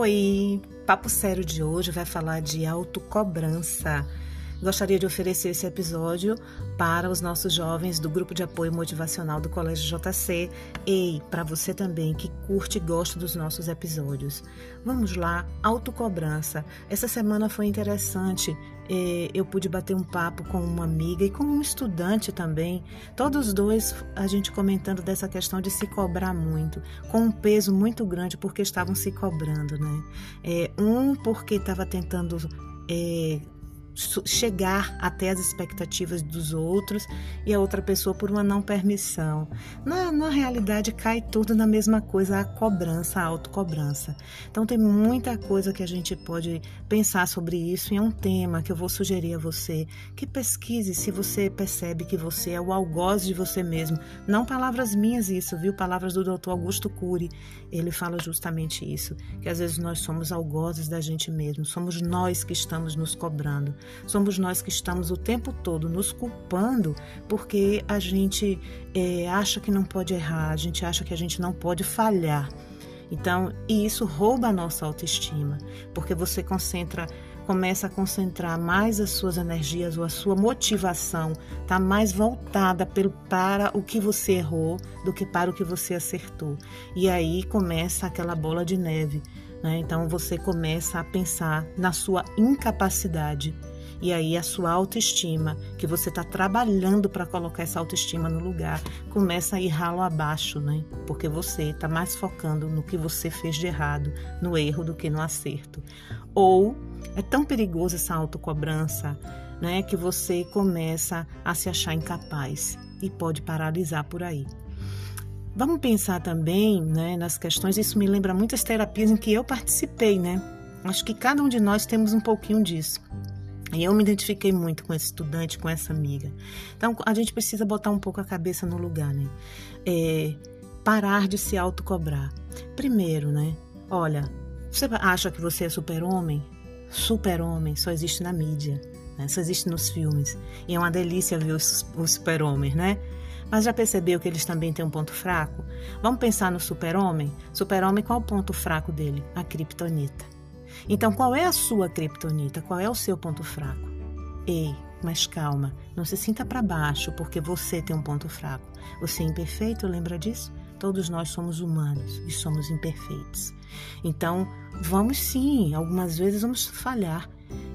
Oi, papo sério de hoje vai falar de autocobrança. Gostaria de oferecer esse episódio para os nossos jovens do grupo de apoio motivacional do Colégio JC e para você também que curte e gosta dos nossos episódios. Vamos lá, autocobrança. Essa semana foi interessante. Eu pude bater um papo com uma amiga e com um estudante também, todos dois a gente comentando dessa questão de se cobrar muito, com um peso muito grande porque estavam se cobrando, né? É, um porque estava tentando é, chegar até as expectativas dos outros e a outra pessoa por uma não permissão. Na, na realidade, cai tudo na mesma coisa, a cobrança, a autocobrança. Então, tem muita coisa que a gente pode pensar sobre isso e é um tema que eu vou sugerir a você que pesquise se você percebe que você é o algoz de você mesmo. Não palavras minhas isso, viu? Palavras do Dr. Augusto Cury. Ele fala justamente isso, que às vezes nós somos algozes da gente mesmo, somos nós que estamos nos cobrando. Somos nós que estamos o tempo todo nos culpando porque a gente é, acha que não pode errar, a gente acha que a gente não pode falhar. Então, e isso rouba a nossa autoestima, porque você concentra, começa a concentrar mais as suas energias ou a sua motivação está mais voltada pelo, para o que você errou do que para o que você acertou. E aí começa aquela bola de neve. Né? Então você começa a pensar na sua incapacidade e aí a sua autoestima, que você está trabalhando para colocar essa autoestima no lugar, começa a ir ralo abaixo, né? Porque você está mais focando no que você fez de errado, no erro, do que no acerto. Ou é tão perigoso essa autocobrança, né? Que você começa a se achar incapaz e pode paralisar por aí. Vamos pensar também né, nas questões, isso me lembra muitas terapias em que eu participei, né? Acho que cada um de nós temos um pouquinho disso. E eu me identifiquei muito com esse estudante, com essa amiga. Então, a gente precisa botar um pouco a cabeça no lugar, né? É, parar de se autocobrar. Primeiro, né? Olha, você acha que você é super-homem? Super-homem só existe na mídia, né? só existe nos filmes. E é uma delícia ver os, os super-homens, né? Mas já percebeu que eles também têm um ponto fraco? Vamos pensar no super-homem? Super-homem, qual é o ponto fraco dele? A criptonita. Então, qual é a sua criptonita? Qual é o seu ponto fraco? Ei, mas calma, não se sinta para baixo porque você tem um ponto fraco. Você é imperfeito, lembra disso? Todos nós somos humanos e somos imperfeitos. Então, vamos sim, algumas vezes vamos falhar.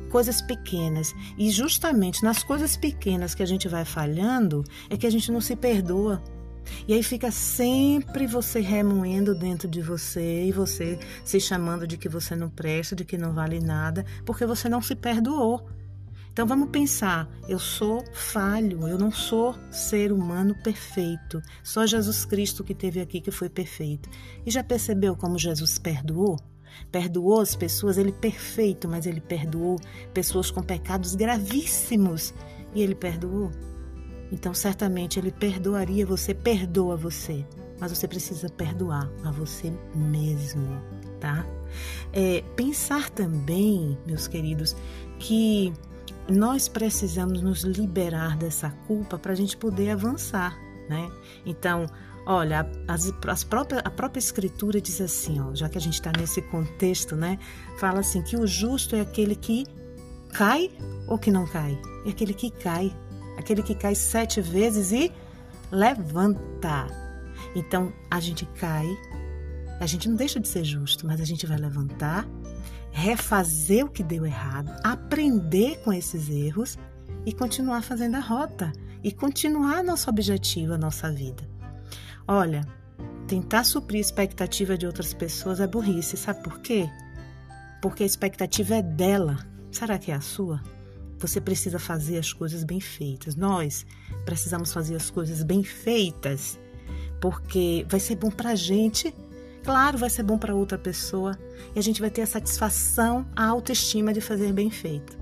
Coisas pequenas. E justamente nas coisas pequenas que a gente vai falhando é que a gente não se perdoa. E aí fica sempre você remoendo dentro de você e você se chamando de que você não presta, de que não vale nada, porque você não se perdoou. Então vamos pensar, eu sou falho, eu não sou ser humano perfeito. Só Jesus Cristo que teve aqui que foi perfeito. E já percebeu como Jesus perdoou? Perdoou as pessoas, ele perfeito, mas ele perdoou pessoas com pecados gravíssimos. E ele perdoou então, certamente ele perdoaria você, perdoa você, mas você precisa perdoar a você mesmo, tá? É, pensar também, meus queridos, que nós precisamos nos liberar dessa culpa para a gente poder avançar, né? Então, olha, as, as próprias, a própria escritura diz assim, ó, já que a gente está nesse contexto, né? Fala assim que o justo é aquele que cai ou que não cai, é aquele que cai aquele que cai sete vezes e levanta. Então a gente cai, a gente não deixa de ser justo, mas a gente vai levantar, refazer o que deu errado, aprender com esses erros e continuar fazendo a rota e continuar nosso objetivo, a nossa vida. Olha, tentar suprir a expectativa de outras pessoas é burrice, sabe por quê? Porque a expectativa é dela. Será que é a sua? Você precisa fazer as coisas bem feitas. Nós precisamos fazer as coisas bem feitas, porque vai ser bom para a gente, claro, vai ser bom para outra pessoa, e a gente vai ter a satisfação, a autoestima de fazer bem feito.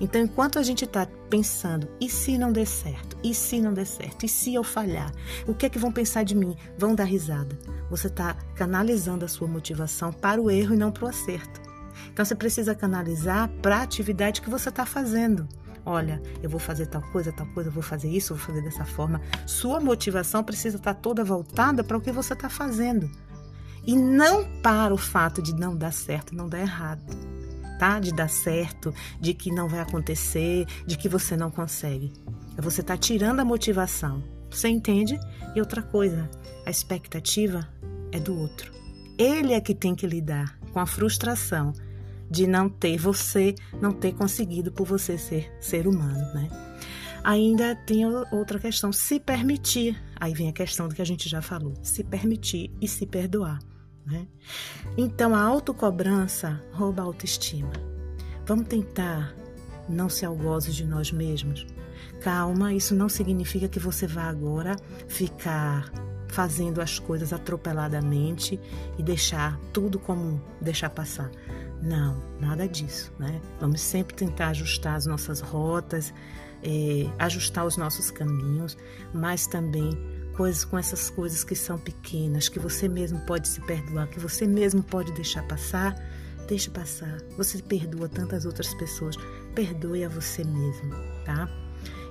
Então, enquanto a gente está pensando, e se não der certo? E se não der certo? E se eu falhar? O que é que vão pensar de mim? Vão dar risada. Você está canalizando a sua motivação para o erro e não para o acerto. Então você precisa canalizar para a atividade que você está fazendo. Olha, eu vou fazer tal coisa, tal coisa, eu vou fazer isso, vou fazer dessa forma. Sua motivação precisa estar tá toda voltada para o que você está fazendo. E não para o fato de não dar certo, não dar errado. Tá? De dar certo, de que não vai acontecer, de que você não consegue. Você tá tirando a motivação. Você entende? E outra coisa, a expectativa é do outro. Ele é que tem que lidar com a frustração de não ter você, não ter conseguido por você ser ser humano, né? Ainda tem outra questão, se permitir. Aí vem a questão do que a gente já falou, se permitir e se perdoar. Né? Então a autocobrança rouba a autoestima. Vamos tentar não ser algozes de nós mesmos. Calma, isso não significa que você vá agora ficar fazendo as coisas atropeladamente e deixar tudo como deixar passar. Não, nada disso, né? Vamos sempre tentar ajustar as nossas rotas, é, ajustar os nossos caminhos, mas também coisas com essas coisas que são pequenas, que você mesmo pode se perdoar, que você mesmo pode deixar passar, deixe passar. Você perdoa tantas outras pessoas, perdoe a você mesmo, tá?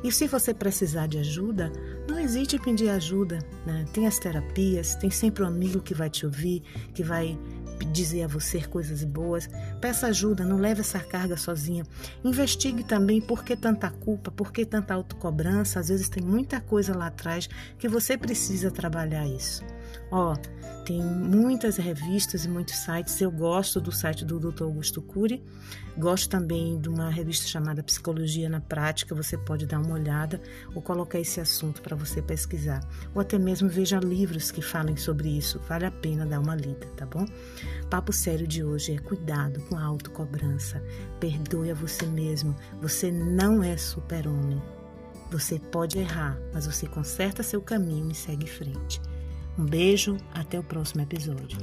E se você precisar de ajuda, não hesite em pedir ajuda. Né? Tem as terapias, tem sempre um amigo que vai te ouvir, que vai dizer a você coisas boas. Peça ajuda, não leve essa carga sozinha. Investigue também por que tanta culpa, por que tanta autocobrança. Às vezes tem muita coisa lá atrás que você precisa trabalhar isso. Ó, tem muitas revistas e muitos sites. Eu gosto do site do Dr. Augusto Cury. Gosto também de uma revista chamada Psicologia na Prática. Você pode dar uma olhada ou colocar esse assunto para você pesquisar. Ou até mesmo veja livros que falem sobre isso. Vale a pena dar uma lida, tá bom? Papo sério de hoje é cuidado com a autocobrança. Perdoe a você mesmo. Você não é super-homem. Você pode errar, mas você conserta seu caminho e segue em frente. Um beijo, até o próximo episódio.